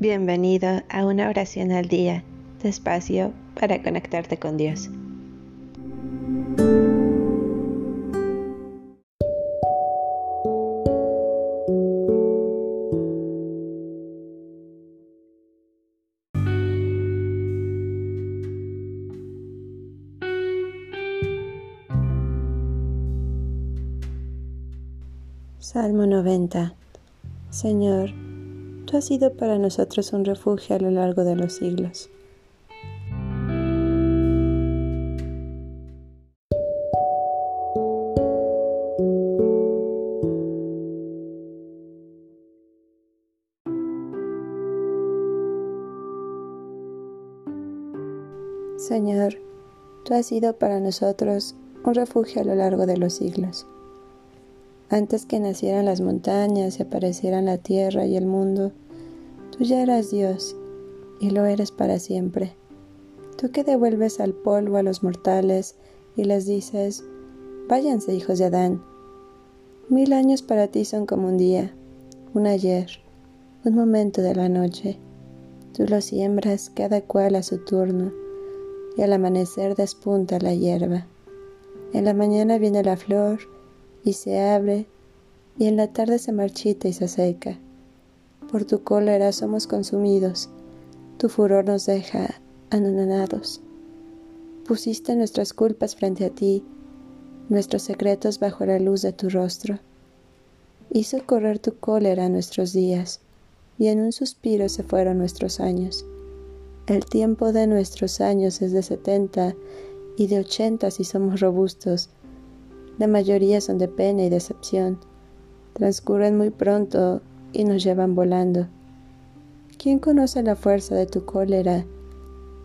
Bienvenido a una oración al día, despacio para conectarte con Dios. Salmo 90 Señor, Tú has sido para nosotros un refugio a lo largo de los siglos. Señor, tú has sido para nosotros un refugio a lo largo de los siglos. Antes que nacieran las montañas y aparecieran la tierra y el mundo, tú ya eras Dios y lo eres para siempre. Tú que devuelves al polvo a los mortales y les dices, váyanse hijos de Adán. Mil años para ti son como un día, un ayer, un momento de la noche. Tú los siembras cada cual a su turno y al amanecer despunta la hierba. En la mañana viene la flor y se abre, y en la tarde se marchita y se seca. Por tu cólera somos consumidos, tu furor nos deja anonadados. Pusiste nuestras culpas frente a ti, nuestros secretos bajo la luz de tu rostro. Hizo correr tu cólera nuestros días, y en un suspiro se fueron nuestros años. El tiempo de nuestros años es de setenta y de ochenta si somos robustos, la mayoría son de pena y decepción. Transcurren muy pronto y nos llevan volando. ¿Quién conoce la fuerza de tu cólera?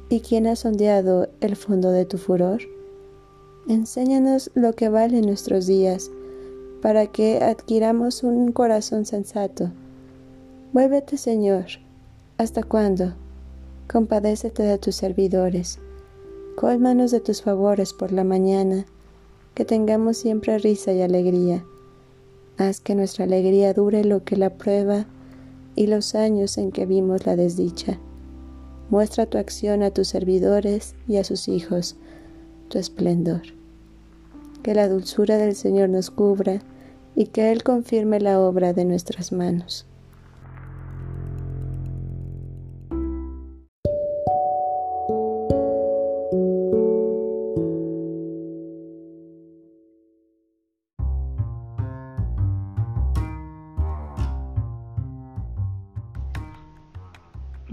¿Y quién ha sondeado el fondo de tu furor? Enséñanos lo que valen nuestros días, para que adquiramos un corazón sensato. Vuélvete, Señor. ¿Hasta cuándo? Compadécete de tus servidores. Cólmanos de tus favores por la mañana que tengamos siempre risa y alegría. Haz que nuestra alegría dure lo que la prueba y los años en que vimos la desdicha. Muestra tu acción a tus servidores y a sus hijos, tu esplendor. Que la dulzura del Señor nos cubra y que Él confirme la obra de nuestras manos.